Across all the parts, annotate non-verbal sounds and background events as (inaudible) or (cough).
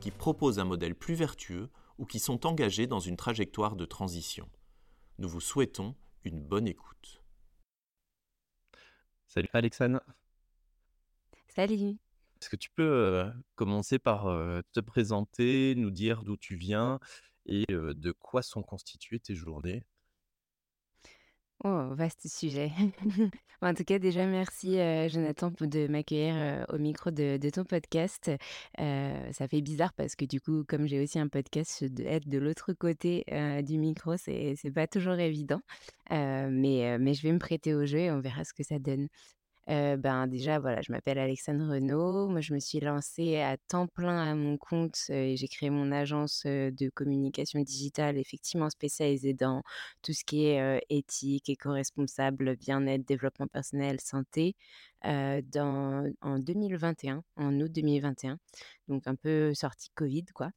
qui proposent un modèle plus vertueux ou qui sont engagés dans une trajectoire de transition. Nous vous souhaitons une bonne écoute. Salut Alexandre. Salut. Est-ce que tu peux euh, commencer par euh, te présenter, nous dire d'où tu viens et euh, de quoi sont constituées tes journées? Oh, vaste sujet. (laughs) En tout cas, déjà, merci Jonathan de m'accueillir au micro de, ton podcast. ça fait bizarre parce que du coup, comme j'ai aussi un podcast, être de l'autre côté du micro, c'est c'est pas toujours évident. mais, mais je vais me prêter au jeu et on verra ce que ça donne ben, déjà, voilà, je m'appelle Alexandre Renaud. Moi, je me suis lancée à temps plein à mon compte, et j'ai créé mon agence, de communication digitale, effectivement spécialisée dans tout ce qui est, éthique, éco-responsable, bien-être, développement personnel, santé, dans en 2021, en août 2021, donc un peu sortie covid, quoi.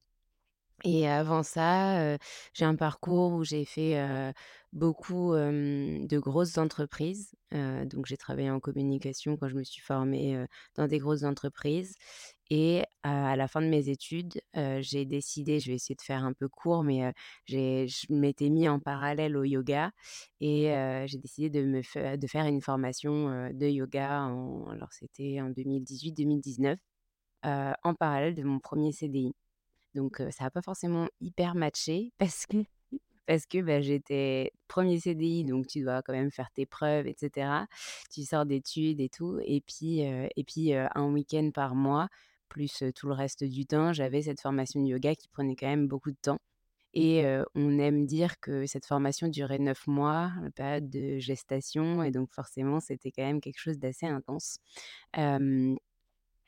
Et avant ça, j'ai un parcours où j'ai fait, beaucoup, de grosses entreprises. donc j'ai travaillé en communication quand je me suis formée, dans des grosses entreprises et à la fin de mes études, j'ai décidé je vais essayer de faire un peu court, mais, j'ai je m'étais mis en parallèle au yoga et j'ai décidé de me de faire une formation, de yoga en alors c'était en 2018-2019, en parallèle de mon premier CDI. Donc ça n'a pas forcément hyper matché parce que parce que, bah, j'étais premier CDI, donc tu dois quand même faire tes preuves et cetera. Tu sors d'études et tout et puis, et puis, un week-end par mois, plus, tout le reste du temps, j'avais cette formation de yoga qui prenait quand même beaucoup de temps et on aime dire que cette formation durait neuf mois, la période de gestation et donc forcément, c'était quand même quelque chose d'assez intense.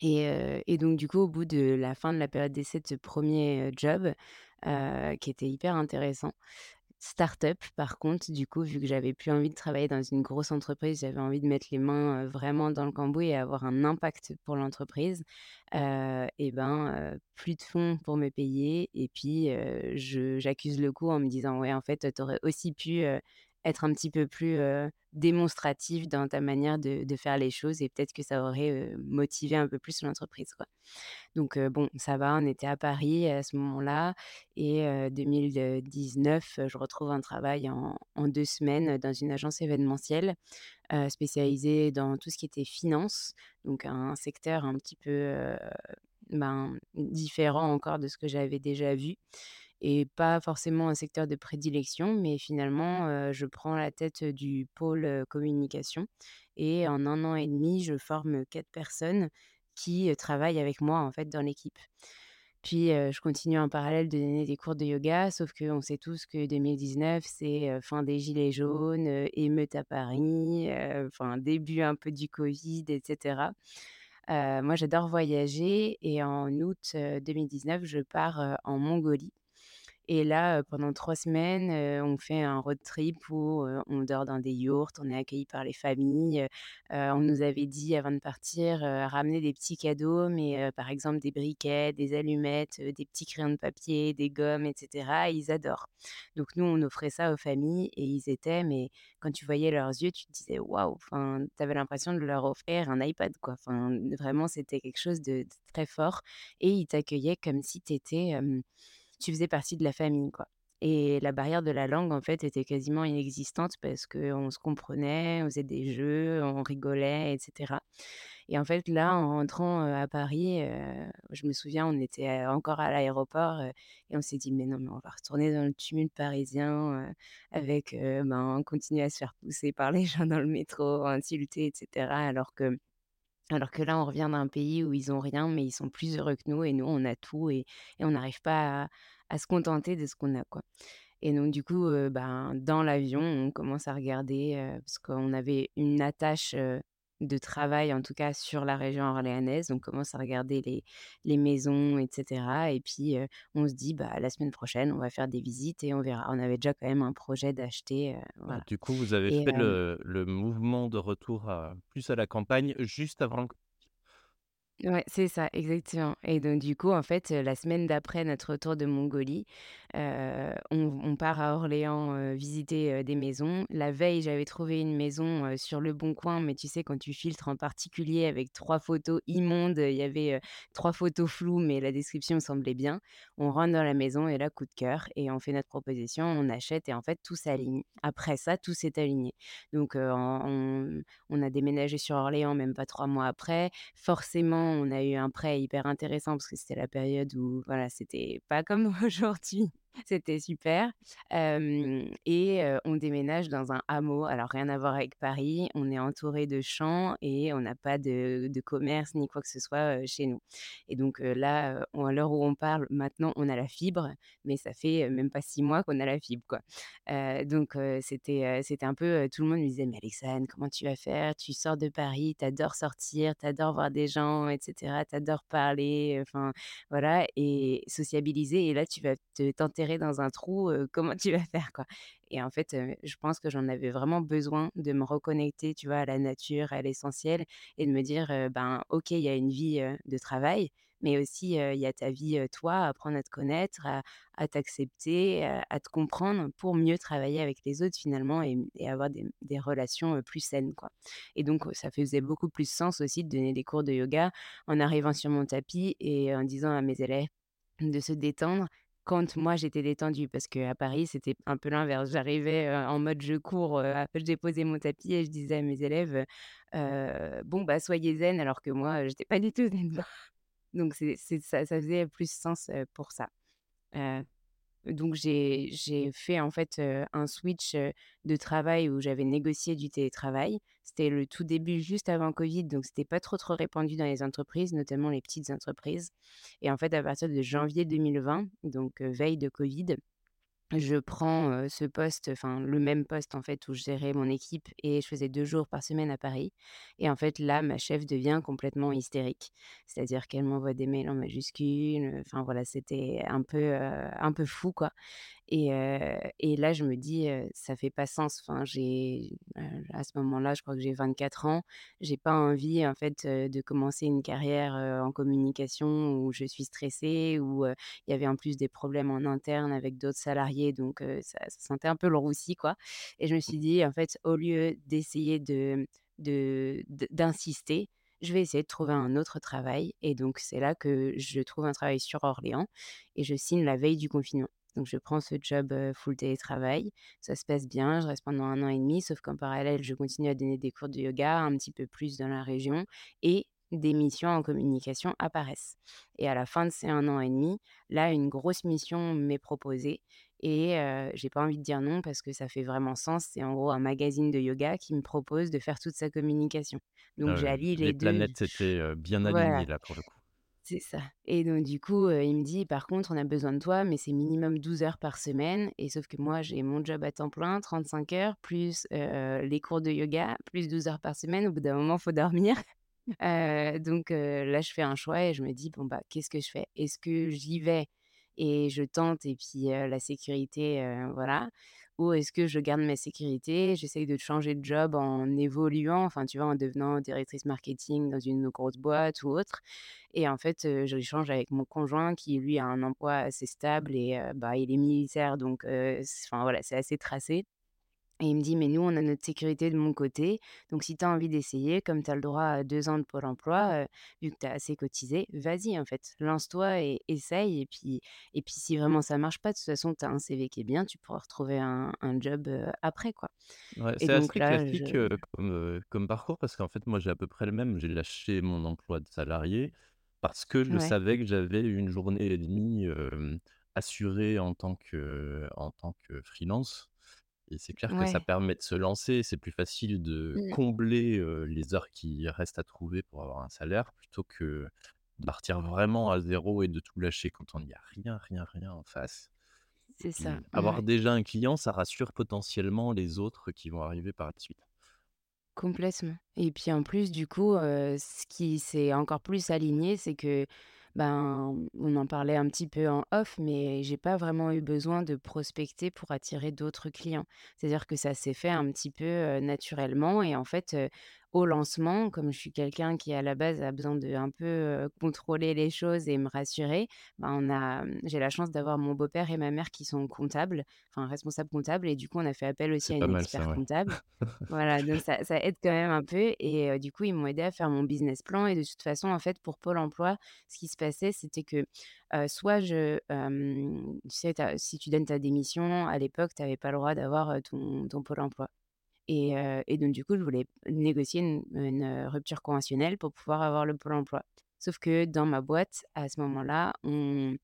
Et, donc, du coup, au bout de la fin de la période d'essai de ce premier job, qui était hyper intéressant, start-up, par contre, du coup, vu que j'avais plus envie de travailler dans une grosse entreprise, j'avais envie de mettre les mains vraiment dans le cambouis et avoir un impact pour l'entreprise, et ben, plus de fonds pour me payer. Et puis, j'accuse le coup en me disant, ouais, en fait, tu aurais aussi pu être un petit peu plus démonstratif dans ta manière de, faire les choses et peut-être que ça aurait motivé un peu plus l'entreprise. Donc bon, ça va, on était à Paris à ce moment-là et 2019, je retrouve un travail en, deux semaines dans une agence événementielle spécialisée dans tout ce qui était finance, donc un secteur un petit peu ben, différent encore de ce que j'avais déjà vu et pas forcément un secteur de prédilection, mais finalement, je prends la tête du pôle communication et en un an et demi, je forme quatre personnes qui travaillent avec moi en fait dans l'équipe. Puis je continue en parallèle de donner des cours de yoga, sauf qu'on sait tous que 2019, c'est fin des gilets jaunes, émeute à Paris, enfin début un peu du Covid, etc. moi, j'adore voyager et en août 2019, je pars en Mongolie et là, pendant trois semaines, on fait un road trip où on dort dans des yurts, on est accueillis par les familles. on nous avait dit avant de partir, ramener des petits cadeaux, mais par exemple des briquets, des allumettes, des petits crayons de papier, des gommes, etc. ils adorent. Donc nous, on offrait ça aux familles et ils étaient, mais quand tu voyais leurs yeux, tu te disais waouh, enfin, tu l'impression de leur offrir un iPad, quoi. Enfin, vraiment, c'était quelque chose de, très fort. Et ils t'accueillaient comme si tu étais tu faisais partie de la famille, quoi. Et la barrière de la langue, en fait, était quasiment inexistante parce qu'on se comprenait, on faisait des jeux, on rigolait, etc. Et en fait, là, en rentrant à Paris, je me souviens, on était encore à l'aéroport et on s'est dit, mais non, mais on va retourner dans le tumulte parisien avec, ben, continuer à se faire pousser par les (laughs) gens dans le métro, insulter, etc. Alors que alors que là, on revient d'un pays où ils ont rien, mais ils sont plus heureux que nous et nous, on a tout et on n'arrive pas à se contenter de ce qu'on a, quoi. Et donc du coup, ben, dans l'avion, on commence à regarder, parce qu'on avait une attache, de travail, en tout cas sur la région orléanaise. On commence à regarder les les maisons et cetera et puis, on se dit: «Bah, la semaine prochaine, on va faire des visites et on verra». On avait déjà quand même un projet d'acheter, voilà du coup, vous avez et fait le le mouvement de retour à plus à la campagne juste avant le Ouais, c'est ça, exactement et donc du coup, en fait, la semaine d'après notre retour de Mongolie, on part à Orléans, visiter, des maisons. La veille, j'avais trouvé une maison, sur Le Bon Coin, mais tu sais, quand tu filtres en particulier avec 3 photos immondes, il y avait, 3 photos floues, mais la description semblait bien. On rentre dans la maison et là, coup de cœur et on fait notre proposition, on achète et en fait, tout s'aligne. Après ça, tout s'est aligné. Donc, on a déménagé sur Orléans même pas 3 mois après. Forcément, on a eu un prêt hyper intéressant parce que c'était la période où voilà, c'était pas comme (laughs) aujourd'hui. C'était super, hem et on déménage dans un hameau. Alors rien à voir avec Paris, on est entouré de champs et on n'a pas de de commerce ni quoi que ce soit, chez nous et donc là, on à l'heure où on parle, maintenant, on a la fibre, mais ça fait, même pas 6 mois qu'on a la fibre, quoi. Donc c'était, c'était un peu, tout le monde me disait: «Mais Alexandre, comment tu vas faire? Tu sors de Paris, tu adores sortir, tu adores voir des gens et cetera, tu adores parler, enfin voilà et sociabiliser et là tu vas te dans un trou, comment tu vas faire, quoi?» et en fait, je pense que j'en avais vraiment besoin de me reconnecter, tu vois, à la nature, à l'essentiel et de me dire, «Ben, OK, il y a une vie, de travail, mais aussi, il y a ta vie, toi, apprendre à te connaître, à à t'accepter, à à te comprendre pour mieux travailler avec les autres finalement et avoir des des relations, plus saines, quoi» et donc ça faisait beaucoup plus sens aussi de donner des cours de yoga en arrivant sur mon tapis et en disant à mes élèves de se détendre quand moi j'étais détendue. Parce qu'à Paris, c'était un peu l'inverse. J'arrivais, en mode je cours, après j'ai posé mon tapis et je disais à mes élèves, «Bon, bah, soyez zen», alors que moi, j'étais pas du tout zen. (laughs) Donc c'est ça faisait plus sens, pour ça. Donc j'ai j'ai fait en fait, un switch, de travail où j'avais négocié du télétravail. C'était le tout début, juste avant covid, donc c'était pas trop, trop répandu dans les entreprises, notamment les petites entreprises. Et en fait, à partir de janvier 2020, donc veille de covid, je prends, ce poste, enfin le même poste en fait où je gérais mon équipe et je faisais 2 jours par semaine à Paris et en fait là, ma chef devient complètement hystérique. C'est-à-dire qu'elle m'envoie des mails en majuscules, enfin voilà, c'était un peu, un peu fou quoi et là je me dis, heu: «Ça fait pas sens». Enfin j'ai, à ce moment-là, je crois que j'ai 24 ans. J'ai pas envie en fait, de commencer une carrière, en communication où je suis stressée, où, il y avait en plus des problèmes en interne avec d'autres salariés donc ça sentait un peu le roussi quoi et je me suis dit: «En fait, au lieu d'essayer de d'insister, je vais essayer de trouver un autre travail» et donc c'est là que je trouve un travail sur Orléans et je signe la veille du confinement. Donc je prends ce job, full télétravail. Ça se passe bien, je reste pendant un an et demi, sauf qu'en parallèle, je continue à donner des cours de yoga un petit peu plus dans la région et des missions en communication apparaissent et à la fin de ces un an et demi, là, une grosse mission m'est proposée et heu, j'ai pas envie de dire non parce que ça fait vraiment sens. C'est en gros un magazine de yoga qui me propose de faire toute sa communication. Donc Heu, j'allie les les 2. planètes s'étaient, heu, bien alignées Voilà. là pour le coup. C'est ça et donc du coup, il me dit: «Par contre, on a besoin de toi, mais c'est minimum 12 heures par semaine» et sauf que moi, j'ai mon job à temps plein, 35 heures, plus, les cours de yoga, plus 12 heures par semaine. Au bout d'un moment, faut dormir. (laughs) Donc là, je fais un choix et je me dis: «Bon, bah, qu'est-ce que je fais? Est-ce que j'y vais et je tente et puis, la sécurité, voilà, est-ce que je garde ma sécurité, j'essaye de changer de job en évoluant, enfin, tu vois, en devenant directrice marketing dans une grosse boîte ou autre?» et en fait, heu, j'échange avec mon conjoint qui, lui, a un emploi assez stable et bah, il est militaire donc voilà, c'est assez tracé et il me dit: «Mais nous, on a notre sécurité de mon côté, donc si tu as envie d'essayer, comme tu as le droit à 2 ans de Pôle emploi, heu, vu que tu as assez cotisé, vas-y, en fait, lance-toi et essaye. Et puis et puis si vraiment ça marche pas, de toute façon, tu as un CV qui est bien, tu pourras retrouver un un job, heu, après, quoi» Ouais, c'est assez là, je classique, heu, comme, parcours parce qu'en fait, moi, j'ai à peu près le même. J'ai lâché mon emploi de salarié parce que je ouais. savais que j'avais une journée et demie, assurée en tant que en tant que freelance et c'est clair que ça permet de se lancer. C'est plus facile de Mmh. combler, les heures qui restent à trouver pour avoir un salaire plutôt que de partir vraiment à zéro et de tout lâcher quand on n'y a rien, rien, rien en face. Et C'est ça, puis avoir ouais. déjà un client, ça rassure potentiellement les autres qui vont arriver par la suite. Complètement et puis en plus du coup, ce qui s'est encore plus aligné, c'est que, ben, on en parlait un petit peu en off, mais j'ai pas vraiment eu besoin de prospecter pour attirer d'autres clients. C'est-à-dire que ça s'est fait un petit peu, naturellement et en fait, au lancement, comme je suis quelqu'un qui à la base a besoin de un peu, contrôler les choses et me rassurer, ben, on a, mmh, j'ai la chance d'avoir mon beau-père et ma mère qui sont comptables, enfin responsables comptables et du coup on a fait appel aussi à une ça, expert ouais. comptable. (laughs) Voilà, donc ça ça aide quand même un peu et du coup, ils m'ont aidé à faire mon business plan et de toute façon, en fait, pour Pôle emploi, ce qui se passait, c'était que, soit je, tu sais, si tu donnes ta démission, à l'époque, tu avais pas le droit d'avoir, ton ton Pôle emploi et donc du coup, je voulais négocier une une, rupture conventionnelle pour pouvoir avoir le Pôle emploi. Sauf que dans ma boîte, à ce moment-là, on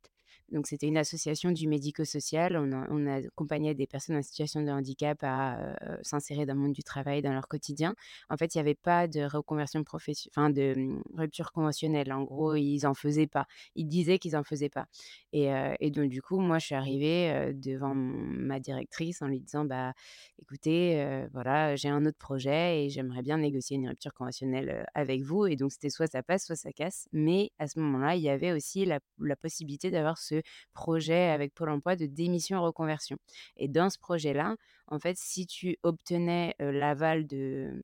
donc c'était une association du médico-social. On on accompagnait des personnes en situation de handicap à, s'insérer dans le monde du travail, dans leur quotidien. En fait, il y avait pas de reconversion profession enfin de, mmh, rupture conventionnelle. En gros, ils en faisaient pas. Ils disaient qu'ils en faisaient pas et et donc du coup, moi, je suis arrivée, devant ma directrice en lui disant: «Bah, écoutez, voilà, j'ai un autre projet et j'aimerais bien négocier une rupture conventionnelle, avec vous» et donc c'était soit ça passe, soit ça casse. Mais à ce moment-là, il y avait aussi la possibilité d'avoir ce projet avec Pôle emploi de démission reconversion. Et dans ce projet-là, en fait, si tu obtenais, l'aval de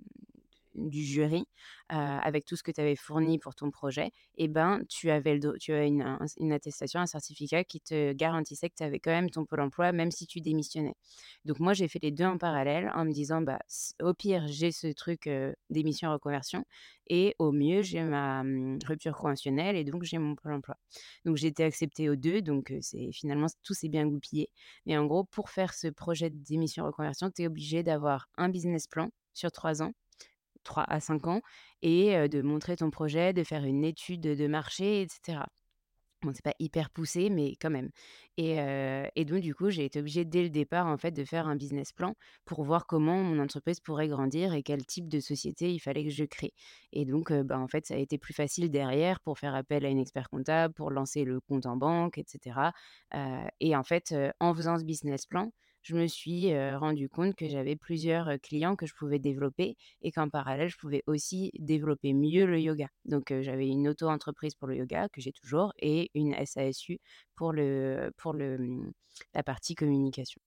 du jury, heu, avec tout ce que tu avais fourni pour ton projet et ben, tu avais le tu as une un une attestation, un certificat qui te garantissait que tu avais quand même ton Pôle emploi, même si tu démissionnais. Donc moi, j'ai fait les 2 en parallèle en me disant: «Bah, au pire, j'ai ce truc, démission reconversion et au mieux, j'ai ma, mmh, rupture conventionnelle et donc j'ai mon Pôle emploi». Donc j'ai été acceptée aux 2, donc c'est finalement tout s'est bien goupillé. Mais en gros, pour faire ce projet de démission reconversion, tu es obligé d'avoir un business plan sur 3 ans 3 à 5 ans et de montrer ton projet, de faire une étude de marché et cetera. Bon, c'est pas hyper poussé, mais quand même. Et donc du coup, j'ai été obligée dès le départ, en fait, de faire un business plan pour voir comment mon entreprise pourrait grandir et quel type de société il fallait que je crée. Et donc heu, bah, en fait, ça a été plus facile derrière pour faire appel à une expert comptable, pour lancer le compte en banque et cetera, heu et en fait, en faisant ce business plan, je me suis, heu, rendue compte que j'avais plusieurs, clients que je pouvais développer et qu'en parallèle, je pouvais aussi développer mieux le yoga. Donc, j'avais une auto-entreprise pour le yoga que j'ai toujours et une SASU pour le pour le, mmh, la partie communication.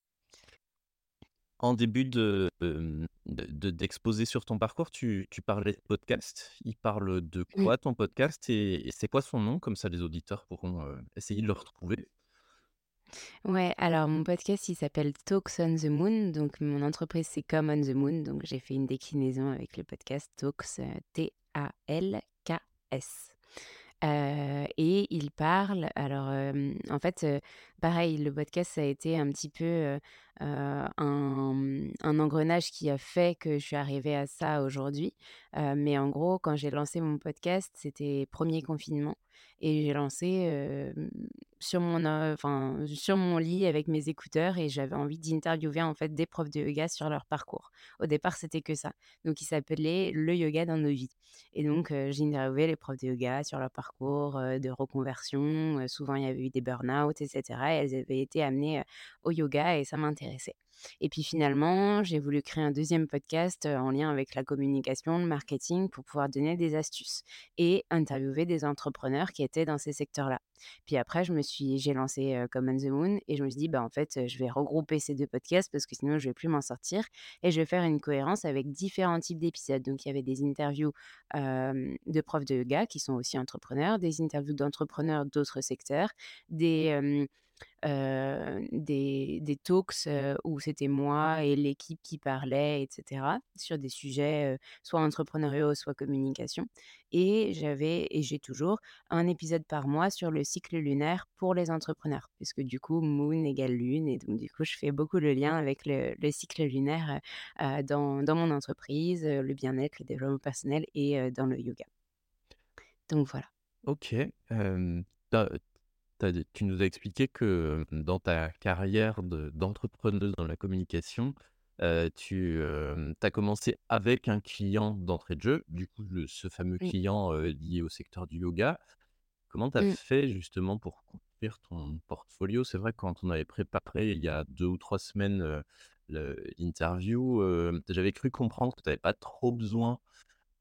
En début de, hem, de de d'exposé sur ton parcours, tu tu parlais de podcast. Il parle de quoi ton podcast et et c'est quoi son nom? Comme ça les auditeurs pourront, essayer de le retrouver. Ouais, alors mon podcast, il s'appelle Talks on the Moon, donc mon entreprise, c'est Come on the Moon, donc j'ai fait une déclinaison avec le podcast Talks, heu, T-A-L-K-S. Heu et il parle alors, hem, en fait, pareil, le podcast, ça a été un petit peu, heu, un, engrenage qui a fait que je suis arrivée à ça aujourd'hui. Heu, mais en gros, quand j'ai lancé mon podcast, c'était premier confinement et j'ai lancé, hem, sur mon, sur mon lit avec mes écouteurs et j'avais envie d'interviewer, en fait, des profs de yoga sur leur parcours. Au départ, c'était que ça. Donc il s'appelait «Le yoga dans nos vies». Et donc, j'ai interviewé les profs de yoga sur leur parcours, de reconversion. Souvent, il y avait eu des burn-out et cetera et elles avaient été amenées, au yoga et ça m'intéressait. Et puis finalement, j'ai voulu créer un deuxième podcast, en lien avec la communication, le marketing pour pouvoir donner des astuces et interviewer des entrepreneurs qui étaient dans ces secteurs-là. Puis après, je me suis j'ai lancé, heu, Come on the Moon et je me suis dit: «Bah, en fait, je vais regrouper ces 2 podcasts parce que sinon je vais plus m'en sortir et je vais faire une cohérence avec différents types d'épisodes». Donc il y avait des interviews de profs de yoga qui sont aussi entrepreneurs, des interviews d'entrepreneurs d'autres secteurs, des, hem, des des talks, heu, où c'était moi et l'équipe qui parlait et cetera, sur des sujets, soit entrepreneuriaux, soit communication et j'avais et j'ai toujours un épisode par mois sur le cycle lunaire pour les entrepreneurs. Puisque du coup, moon égale lune et donc du coup, je fais beaucoup le lien avec le le cycle lunaire, dans dans mon entreprise, le bien-être, le développement personnel et dans le yoga. Donc voilà. OK, tu nous as expliqué que, dans ta carrière de d'entrepreneuse dans la communication, tu, as commencé avec un client d'entrée de jeu, du coup le ce fameux Oui. client, lié au secteur du yoga. Comment tu as Mmh. fait justement pour construire ton portfolio? C'est vrai que quand on avait préparé il y a 2 ou 3 semaines, l'interview, j'avais cru comprendre que tu avais pas trop besoin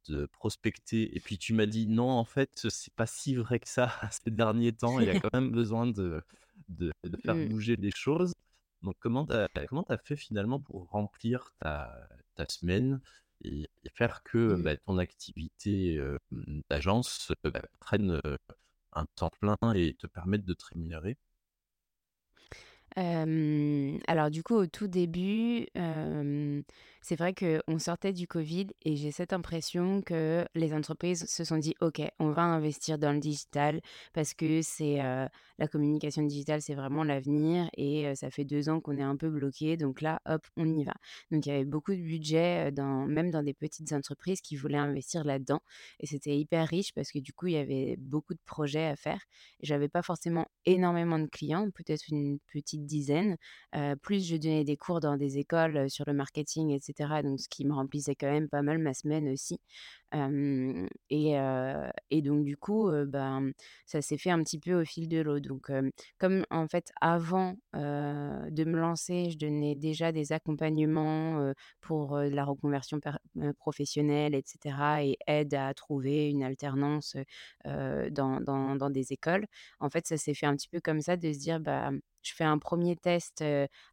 de prospecter et puis tu m'as dit: «Non, en fait, c'est pas si vrai que ça (laughs) ces derniers temps, il y a quand même besoin de de de faire Mmh. bouger les choses». Donc comment tu as fait finalement pour remplir ta ta semaine et et faire que, Mmh. bah, ton activité, hem, d'agence, heu, bah, prenne, heu, un temps plein et te permette de te rémunérer? Alors du coup, au tout début, hem, c'est vrai qu'on sortait du covid et j'ai cette impression que les entreprises se sont dit: «OK, on va investir dans le digital parce que c'est, la communication digitale, c'est vraiment l'avenir et ça fait 2 ans qu'on est un peu bloqué donc là, hop, on y va». Donc il y avait beaucoup de budget, dans même dans des petites entreprises qui voulaient investir là-dedans et c'était hyper riche parce que du coup, il y avait beaucoup de projets à faire j'avais pas forcément énormément de clients, peut-être une petite dizaine. Plus je donnais des cours dans des écoles, sur le marketing et donc ce qui me remplissait quand même pas mal ma semaine aussi. Et et donc du coup, ben, ça s'est fait un petit peu au fil de l'eau. Donc, comme en fait avant, de me lancer, je donnais déjà des accompagnements, pour, la reconversion professionnelle et cetera et aide à trouver une alternance, dans dans dans des écoles. En fait, ça s'est fait un petit peu comme ça de se dire: «Bah, je fais un premier test,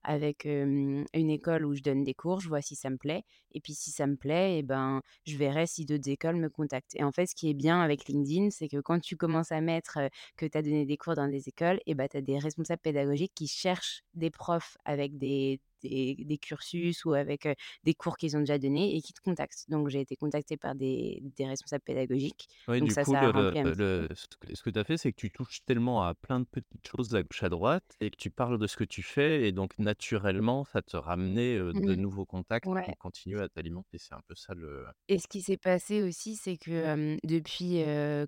avec, une école où je donne des cours, je vois si ça me plaît et puis si ça me plaît et ben, je verrai si d'autres écoles me contactent» et en fait, ce qui est bien avec LinkedIn, c'est que quand tu commences à mettre, que tu as donné des cours dans des écoles et bah, tu as des responsables pédagogiques qui cherchent des profs avec des des des cursus ou avec, des cours qu'ils ont déjà donnés et qui te contactent. Donc j'ai été contactée par des des responsables pédagogiques, Oui, donc du ça, coup, ça a le petit peu. le ce que tu as fait, c'est que tu touches tellement à plein de petites choses à gauche, à droite et que tu parles de ce que tu fais et donc naturellement, ça te ramenait, de Mmh nouveaux contacts Ouais. qui continuent à t'alimenter. C'est un peu ça le Et ce qui s'est passé aussi, c'est que, depuis,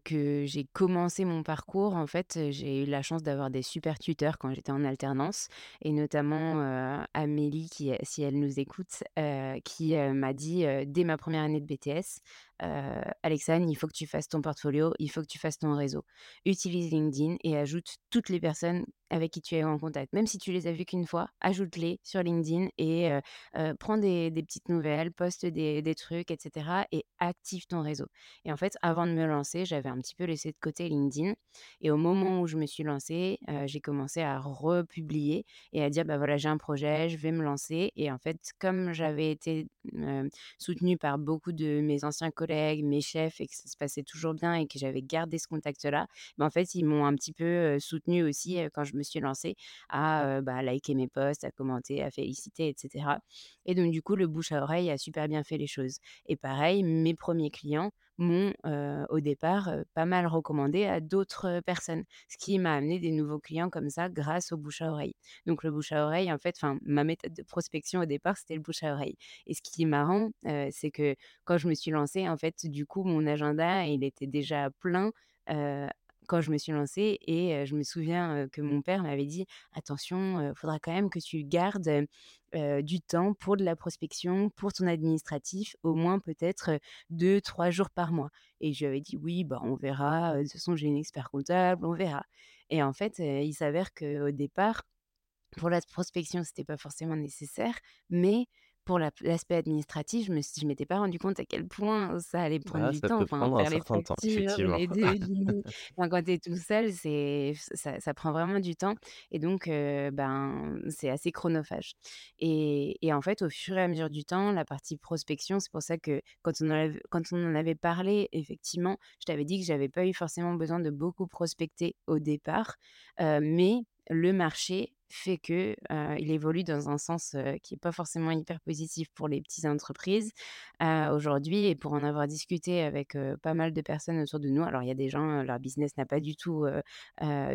que j'ai commencé mon parcours, en fait, j'ai eu la chance d'avoir des super tuteurs quand j'étais en alternance et notamment, heu, Qui, heu, si elle nous écoute, heu, qui, heu, m'a dit, dès ma première année de BTS, heu: «Alexane, il faut que tu fasses ton portfolio, il faut que tu fasses ton réseau. Utilise LinkedIn et ajoute toutes les personnes avec qui tu es en contact. Même si tu les as vues qu'une fois, ajoute-les sur LinkedIn et prends des petites nouvelles, poste des des trucs et cetera et active ton réseau et en fait, avant de me lancer, j'avais un petit peu laissé de côté LinkedIn et au moment où je me suis lancée, j'ai commencé à republier et à dire: «Bah, voilà, j'ai un projet, je vais me lancer» et en fait, comme j'avais été, soutenue par beaucoup de mes anciens collègues, mes chefs et que ça se passait toujours bien et que j'avais gardé ce contact-là, bah, en fait, ils m'ont un petit peu, heu, soutenue aussi, quand je me suis lancée à, bah, liker mes posts, à commenter, à féliciter et cetera. Et donc du coup, le bouche à oreille a super bien fait les choses. Et pareil, mes premiers clients m'ont, au départ, pas mal recommandé à d'autres, personnes. Ce qui m'a amené des nouveaux clients comme ça grâce au bouche à oreille. Donc le bouche à oreille, en fait, enfin, ma méthode de prospection au départ, c'était le bouche à oreille et ce qui est marrant, c'est que quand je me suis lancée, en fait, du coup, mon agenda, il était déjà plein, quand je me suis lancée et je me souviens, que mon père m'avait dit: «Attention, heu, faudra quand même que tu gardes, du temps pour de la prospection, pour ton administratif, au moins peut-être, heu, 2-3 jours par mois» et je lui avais dit: «Oui, bah, on verra, de toute façon j'ai une expert comptable, on verra» et en fait, il s'avère qu'au départ, pour la prospection, c'était pas forcément nécessaire, mais pour la l'aspect administratif, je me je m'étais pas rendu compte à quel point ça allait prendre ah, du temps, enfin, faire les certain temps, factures, effectivement. les devis, (laughs) enfin, quand tu es tout seul, ça ça prend vraiment du temps et donc ben, c'est assez chronophage et et en fait, au fur et à mesure du temps, la partie prospection, c'est pour ça que quand on en av quand on en avait parlé, effectivement, je t'avais dit que j'avais pas eu forcément besoin de beaucoup prospecter au départ, mais le marché fait que, il évolue dans un sens, qui est pas forcément hyper positif pour les petites entreprises, aujourd'hui et pour en avoir discuté avec, pas mal de personnes autour de nous. Alors il y a des gens, leur business n'a pas du tout,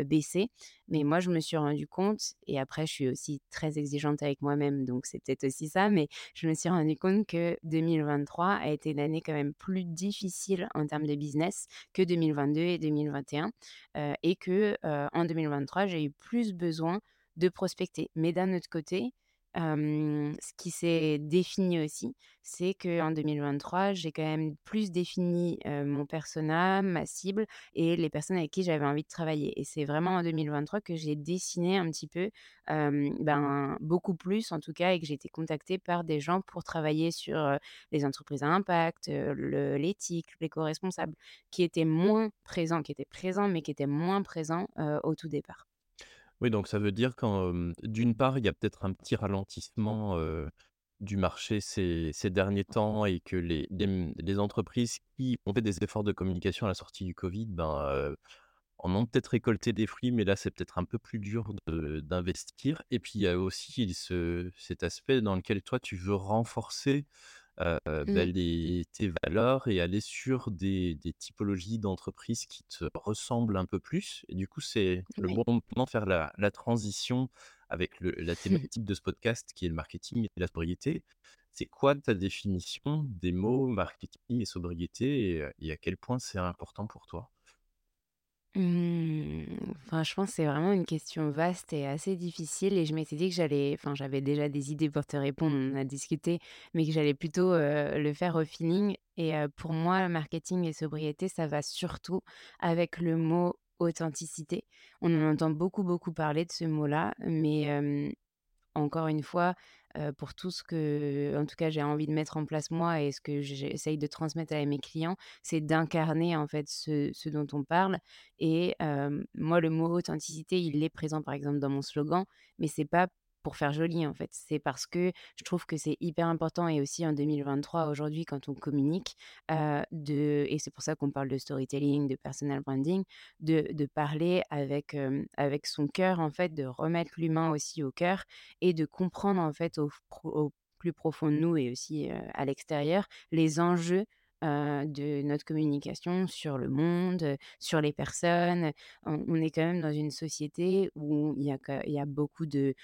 baissé, mais moi je me suis rendu compte et après je suis aussi très exigeante avec moi-même, donc c'est peut-être aussi ça, mais je me suis rendu compte que 2023 a été une année quand même plus difficile en termes de business que 2022 et 2021, heu et que, en 2023, j'ai eu plus besoin de prospecter. Mais d'un autre côté, ce qui s'est défini aussi, c'est qu'en 2023, j'ai quand même plus défini, mon persona, ma cible et les personnes avec qui j'avais envie de travailler et c'est vraiment en 2023 que j'ai dessiné un petit peu, ben, beaucoup plus en tout cas et que j'ai été contactée par des gens pour travailler sur, les entreprises à impact, l'éthique, l'éco-responsable, qui étaient moins présents, qui étaient présents, mais qui étaient moins présents, au tout départ. Oui, donc ça veut dire qu'en, d'une part, il y a peut-être un petit ralentissement, du marché ces derniers temps et que mmh, les entreprises qui ont fait des efforts de communication à la sortie du covid, ben, en ont peut-être récolté des fruits, mais là, c'est peut-être un peu plus dur d'investir. Et puis il y a aussi ce cet aspect dans lequel toi, tu veux renforcer bah, Mmh. les tes valeurs et aller sur des des typologies d'entreprises qui te ressemblent un peu plus et du coup, c'est le bon moment de faire la la transition avec le la (laughs) thématique de ce podcast qui est le marketing et la sobriété. C'est quoi ta définition des mots marketing et sobriété et et à quel point c'est important pour toi? Mmh, franchement, c'est vraiment une question vaste et assez difficile et je m'étais dit que j'allais enfin, j'avais déjà des idées pour te répondre, on a discuté, mais que j'allais plutôt, heu, le faire au feeling et heu, pour moi, marketing et sobriété, ça va surtout avec le mot authenticité. On en entend beaucoup, beaucoup parler de ce mot-là, mais encore une fois, pour tout ce que, en tout cas, j'ai envie de mettre en place moi et ce que j'essaye de transmettre à mes clients, c'est d'incarner, en fait, ce dont on parle et moi, le mot authenticité, il est présent, par exemple, dans mon slogan, mais c'est pas pour faire joli, en fait. C'est parce que je trouve que c'est hyper important et aussi en 2023, aujourd'hui, quand on communique, heu, de et c'est pour ça qu'on parle de storytelling, de personal branding, de de parler avec, hem, avec son cœur, en fait, de remettre l'humain aussi au cœur et de comprendre en fait au plus profond de nous et aussi, heu, à l'extérieur, les enjeux, heu, de notre communication sur le monde, heu, sur les personnes. On est quand même dans une société où il y a beaucoup de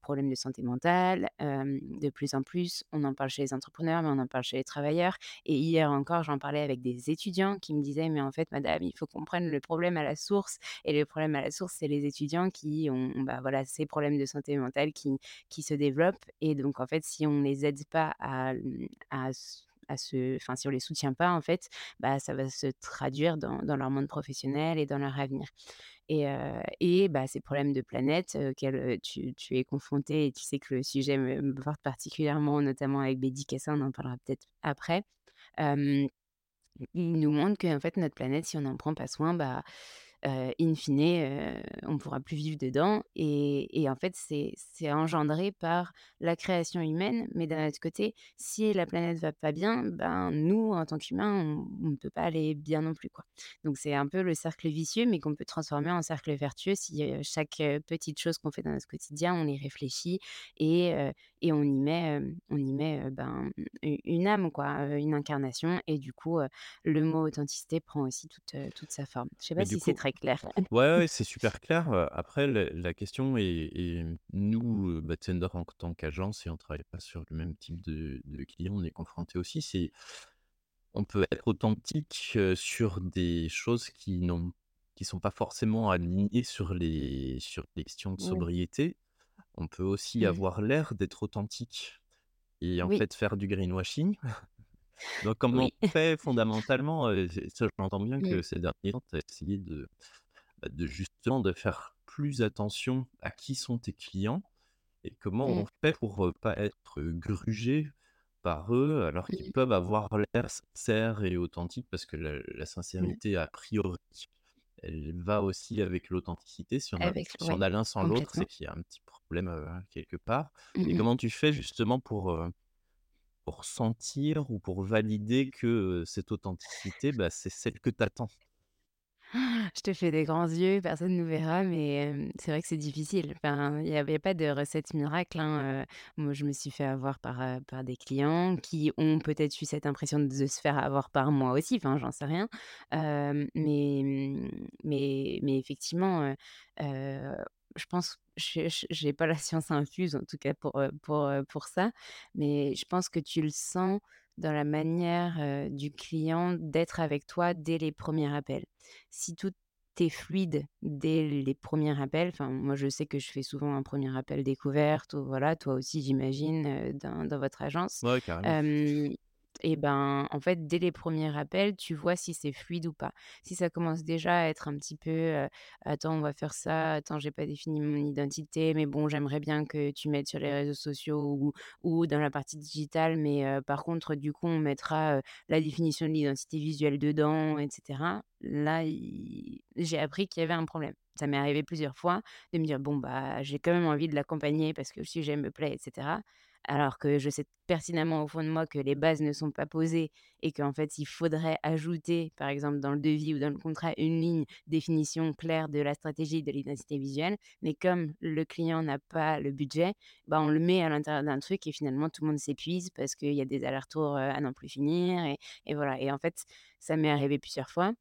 problèmes de santé mentale, hem, de plus en plus. On en parle chez les entrepreneurs, mais on en parle chez les travailleurs et hier encore, j'en parlais avec des étudiants qui me disaient: «Mais en fait madame, il faut qu'on prenne le problème à la source et le problème à la source, c'est les étudiants qui ont, bah, voilà, ces problèmes de santé mentale qui se développent et donc en fait, si on les aide pas à, si on les soutient pas, en fait, bah, ça va se traduire dans leur monde professionnel et dans leur avenir et et bah, ces problèmes de planète, heu, auxquels, heu, tu es confronté et tu sais que le sujet me porte particulièrement, notamment avec Bédi Cassa, on en parlera peut-être après. Hem, ils nous montrent qu'en fait, notre planète, si on n'en prend pas soin, bah, heu, in fine, heu, on pourra plus vivre dedans et et en fait, c'est engendré par la création humaine, mais d'un autre côté, si la planète va pas bien, ben, nous, en tant qu'humains, on ne peut pas aller bien non plus, quoi. Donc c'est un peu le cercle vicieux, mais qu'on peut transformer en cercle vertueux si, heu, chaque, heu, petite chose qu'on fait dans notre quotidien, on y réfléchit et on y met, hem, on y met, heu, ben, une âme, quoi, une incarnation et du coup, le mot authenticité prend aussi toute, sa forme. Je sais pas Mais si c'est coup très clair? ouais, ouais, c'est super clair, après la question est est nous, heu, bah, Tinder en tant qu'agence et on travaille pas sur le même type de de clients, on est confronté aussi, c'est On peut être authentique, sur des choses qui n'ont qui sont pas forcément alignées sur les sur les questions de Oui. sobriété. On peut aussi Mmh. avoir l'air d'être authentique et en Oui, fait faire du greenwashing. (laughs) Donc comment oui. on fait (laughs) fondamentalement, ça j'entends bien Mmh. que ces derniers temps, tu as essayé de, bah, de justement de faire plus attention à qui sont tes clients et comment Mmh. on fait pour, heu, pas être grugé par eux, alors qu'ils Mmh. peuvent avoir l'air sincères et authentiques? Parce que la la sincérité, a priori, elle va aussi avec l'authenticité. Si on a Avec si on ouais, a l'un sans l'autre, c'est qu'il y a un petit problème, quelque part et comment tu fais justement pour, pour sentir ou pour valider que, cette authenticité, bah, c'est celle que tu attends? Je te fais des grands yeux, personne ne nous verra, mais c'est vrai que c'est difficile. Il y avait pas de recette miracle, hein. Moi, je me suis fait avoir par, par des clients qui ont peut-être eu cette impression de se faire avoir par moi aussi, enfin, j'en sais rien. Mais mmh, mais mais effectivement, je pense je j'ai pas la science infuse, en tout cas pour, heu, pour, heu, pour ça, mais je pense que tu le sens dans la manière, heu, du client d'être avec toi dès les premiers appels. Si tout tu fluide dès les premiers appels. Enfin, moi, je sais que je fais souvent un premier appel découverte ou voilà, toi aussi, j'imagine, dans dans votre agence. Ouais, carrément. Et ben, en fait, dès les premiers rappels, tu vois si c'est fluide ou pas. Si ça commence déjà à être un petit peu, «Attends, on va faire ça. Attends, j'ai pas défini mon identité, mais bon, j'aimerais bien que tu mettes sur les réseaux sociaux ou dans la partie digitale, mais par contre, du coup, on mettra, la définition de l'identité visuelle dedans» et cetera. Là, j'ai appris qu'il y avait un problème. Ça m'est arrivé plusieurs fois de me dire: «Bon, bah, j'ai quand même envie de l'accompagner parce que le sujet me plaît et cetera». Alors que je sais pertinemment au fond de moi que les bases ne sont pas posées et qu'en fait, il faudrait ajouter, par exemple, dans le devis ou dans le contrat, une ligne définition claire de la stratégie de l'identité visuelle. Mais comme le client n'a pas le budget, bah, on le met à l'intérieur d'un truc et finalement tout le monde s'épuise parce qu'il y a des allers-retours, heu, à n'en plus finir et voilà et en fait, ça m'est arrivé plusieurs fois.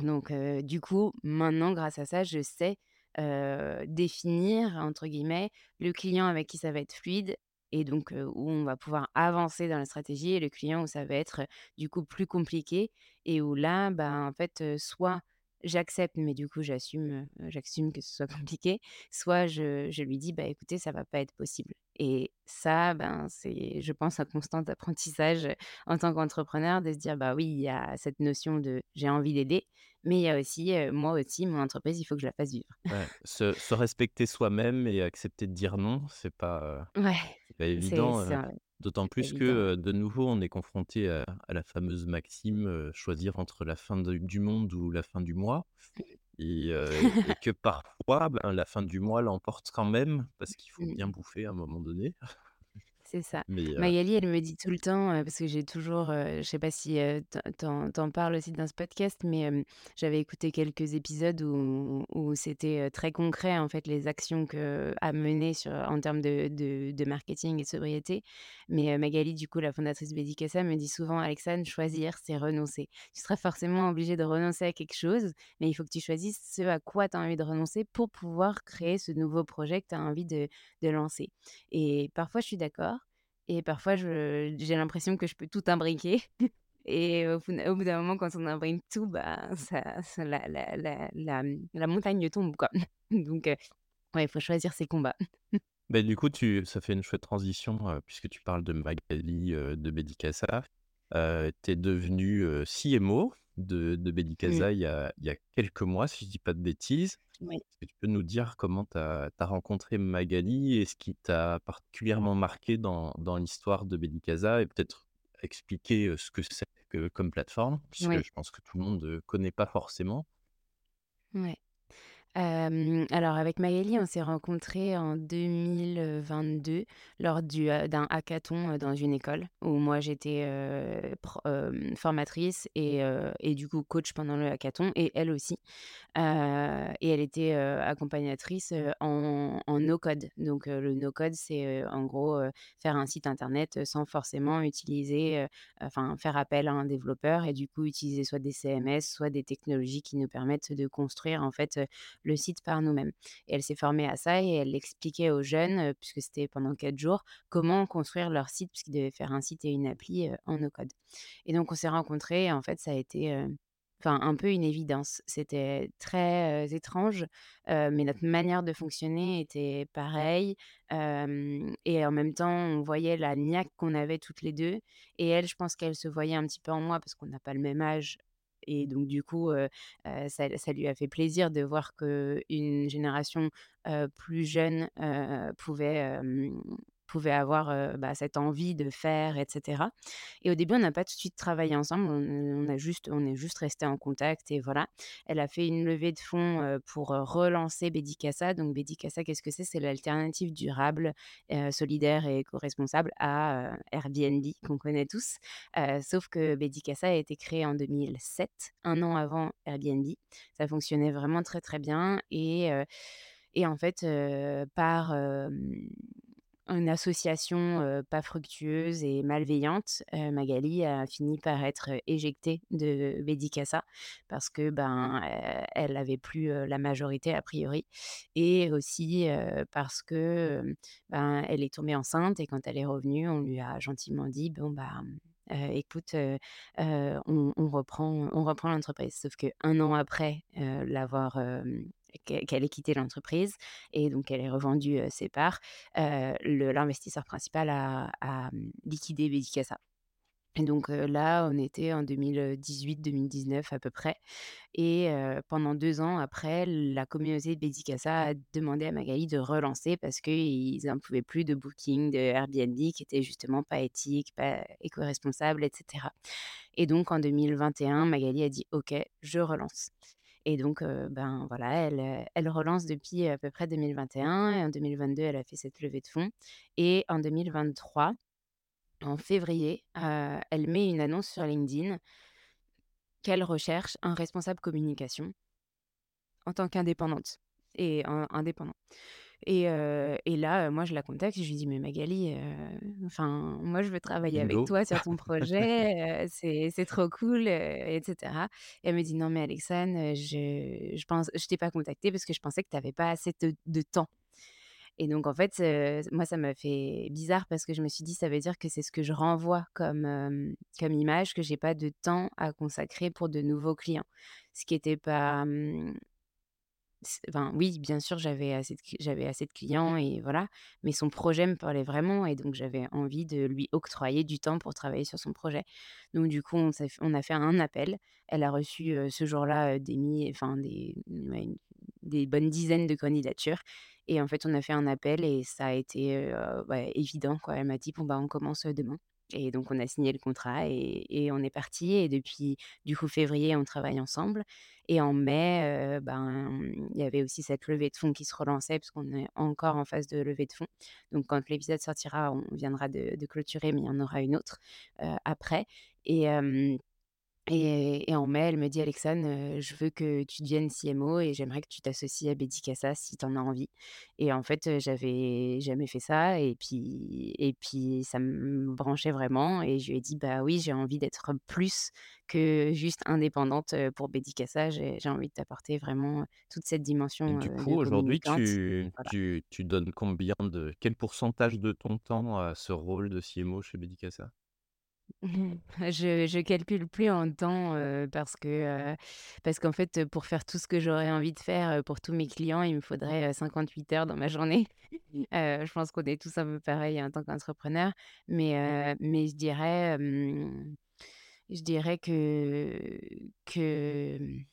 Donc heu, du coup, maintenant grâce à ça, je sais, heu, «définir» entre guillemets, le client avec qui ça va être fluide et donc où on va pouvoir avancer dans la stratégie et le client où ça va être, du coup plus compliqué et où là, bah, en fait, soit j'accepte, mais du coup j'assume, j'assume que ce soit (laughs) compliqué, soit je je lui dis: «Bah, écoutez, ça va pas être possible» et ça, ben, c'est je pense un constant apprentissage, en tant qu'entrepreneur de se dire: «Bah, oui, il y a cette notion de j'ai envie d'aider, mais il y a aussi, moi aussi, mon entreprise, il faut que je la fasse vivre». Ouais, se se respecter soi-même et accepter de dire non, c'est pas, Ouais, pas évident, un d'autant plus que, évident. de nouveau, on est confronté à à la fameuse maxime, choisir entre la fin de du monde ou la fin du mois et que (laughs) parfois, ben, la fin du mois l'emporte quand même parce qu'il faut bien Mmh bouffer à un moment donné. C'est ça. Mais Magali, elle me dit tout le temps, parce que j'ai toujours, heu, je sais pas si, heu, tu en tu parles aussi dans ce podcast, mais j'avais écouté quelques épisodes où où c'était, très concret, en fait, les actions que à mener sur en termes de de de marketing et de sobriété. Mais Magali, du coup, la fondatrice Bédicassa, me dit souvent: «Alexane, choisir, c'est renoncer. Tu seras forcément obligé de renoncer à quelque chose, mais il faut que tu choisisses ce à quoi tu as envie de renoncer pour pouvoir créer ce nouveau projet que tu as envie de de lancer». Et parfois, je suis d'accord et parfois, j'ai l'impression que je peux tout imbriquer (laughs) et au bout d'un moment, quand on imbrique tout, bah, ça ça la la la la, mmh, montagne tombe, quoi. (laughs) Donc ouais, il faut choisir ses combats. beh, du coup, tu ça fait une chouette transition, puisque tu parles de Magali, heu, de Bédicassa. Tu es devenue, heu, CMO de de Mmh. Il y a il y a quelques mois, si je dis pas de bêtises. Oui. Est-ce que tu peux nous dire comment tu as rencontré Magali et ce qui t'a particulièrement marqué dans dans l'histoire de Bédicasa et peut-être expliquer, ce que c'est que comme plateforme? Puisque Oui, je pense que tout le monde, ne connaît pas forcément? ouais. Alors avec Maëlie, on s'est rencontrés en 2022 lors du, d'un hackathon, dans une école où moi j'étais, formatrice et et du coup coach pendant le hackathon et elle aussi. Et elle était, accompagnatrice, en en no code. Donc le no code, c'est, en gros, faire un site internet, sans forcément utiliser, enfin faire appel à un développeur et du coup utiliser soit des CMS, soit des technologies qui nous permettent de construire en fait, le site par nous-mêmes. Et elle s'est formée à ça et elle expliquait aux jeunes, puisque c'était pendant 4 jours, comment construire leur site puisqu'ils devaient faire un site et une appli, en no code. Et donc on s'est rencontrés et en fait ça a été, enfin un peu une évidence. C'était très, étrange, mais notre manière de fonctionner était pareille, et en même temps, on voyait la niaque qu'on avait toutes les 2 et elle, je pense qu'elle se voyait un petit peu en moi parce qu'on n'a pas le même âge et donc du coup, ça lui a fait plaisir de voir qu'une génération, plus jeune, pouvait, pouvait avoir, bah, cette envie de faire et cetera et au début, on n'a pas tout de suite travaillé ensemble, on a juste on est juste resté en contact et voilà. Elle a fait une levée de fonds, pour, relancer Bédicassa. Donc Bédicassa, qu'est-ce que c'est? C'est l'alternative durable, solidaire et éco-responsable à, Airbnb qu'on connaît tous. Sauf que Bédicassa a été créé en 2007, un an avant Airbnb. Ça fonctionnait vraiment très, très bien et et en fait, par, une association, heu, pas fructueuse et malveillante, Magali a fini par être, éjectée de Bédicassa parce que, ben, heu, elle avait plus, la majorité a priori et aussi, parce que, ben, elle est tombée enceinte et quand elle est revenue, on lui a gentiment dit: «Bon, bah, mmh, écoute, on on reprend on reprend l'entreprise». Sauf qu'un an après, l'avoir, qu'e qu'elle ait quitté l'entreprise et donc qu'elle ait revendu, ses parts, l'investisseur principal a mmh, liquidé Bédicassa. Et donc là, on était en 2018-2019 à peu près et pendant 2 ans après, la communauté de Bédicassa a demandé à Magali de relancer parce qu'ils en pouvaient plus de Booking, de Airbnb qui étaient justement pas éthiques, pas éco-responsables et cetera. Et donc en 2021, Magali a dit: «OK, je relance». Et donc ben, voilà, elle, relance depuis à peu près 2021 et en 2022, elle a fait cette levée de fonds et en 2023 en février, elle met une annonce sur LinkedIn qu'elle recherche un responsable communication en tant qu'indépendante et in indépendant et et là, moi, je la contacte, je lui dis: «Mais Magali, enfin, moi, je veux travailler avec toi sur (laughs) ton projet, c'est trop cool, heu» et et elle me dit: «Non mais Alexane, je je pense je t'ai pas contactée parce que je pensais que tu avais pas assez de de temps». Et donc en fait, moi ça m'a fait bizarre parce que je me suis dit: «Ça veut dire que c'est ce que je renvoie comme, comme image, que j'ai pas de temps à consacrer pour de nouveaux clients». Ce qui était pas, enfin oui, bien sûr, j'avais assez de cl j'avais assez de clients et voilà, mais son projet me parlait vraiment et donc j'avais envie de lui octroyer du temps pour travailler sur son projet. Donc du coup, on a fait un appel. Elle a reçu, ce jour-là, des mi enfin des ouais, une des bonnes dizaines de candidatures et en fait, on a fait un appel et ça a été, bah, évident, quoi. Elle m'a dit: «Bon, bah, on commence, demain» et donc on a signé le contrat et on est parti et depuis, du coup, février, on travaille ensemble et en mai, heu, ben, il y avait aussi cette levée de fonds qui se relançait puisqu'on est encore en phase de levée de fonds. Donc quand l'épisode sortira, on viendra de clôturer, mais il y en aura une autre, heu, après et et en mai, elle me dit: «Alexane, heu, je veux que tu deviennes CMO et j'aimerais que tu t'associes à Bédicassa si tu en as envie» et en fait, heu, j'avais jamais fait ça et puis et puis ça me branchait vraiment et je lui ai dit: «Bah oui, j'ai envie d'être plus que juste indépendante, heu, pour Bédicassa. J'ai envie de t'apporter vraiment toute cette Et dimension, du heu, de coup, aujourd'hui, communicante». tu Voilà. tu tu donnes combien de quel pourcentage de ton temps à ce rôle de CMO chez Bédicassa? Mmh Je je calcule plus en temps, heu, parce que, heu, parce qu'en fait, heu, pour faire tout ce que j'aurais envie de faire, heu, pour tous mes clients, il me faudrait, heu, 58 heures dans ma journée. (laughs) Heu, je pense qu'on est tous un peu pareils en tant qu'entrepreneurs, mais, heu, mais je dirais, hem, je dirais que que, mmh,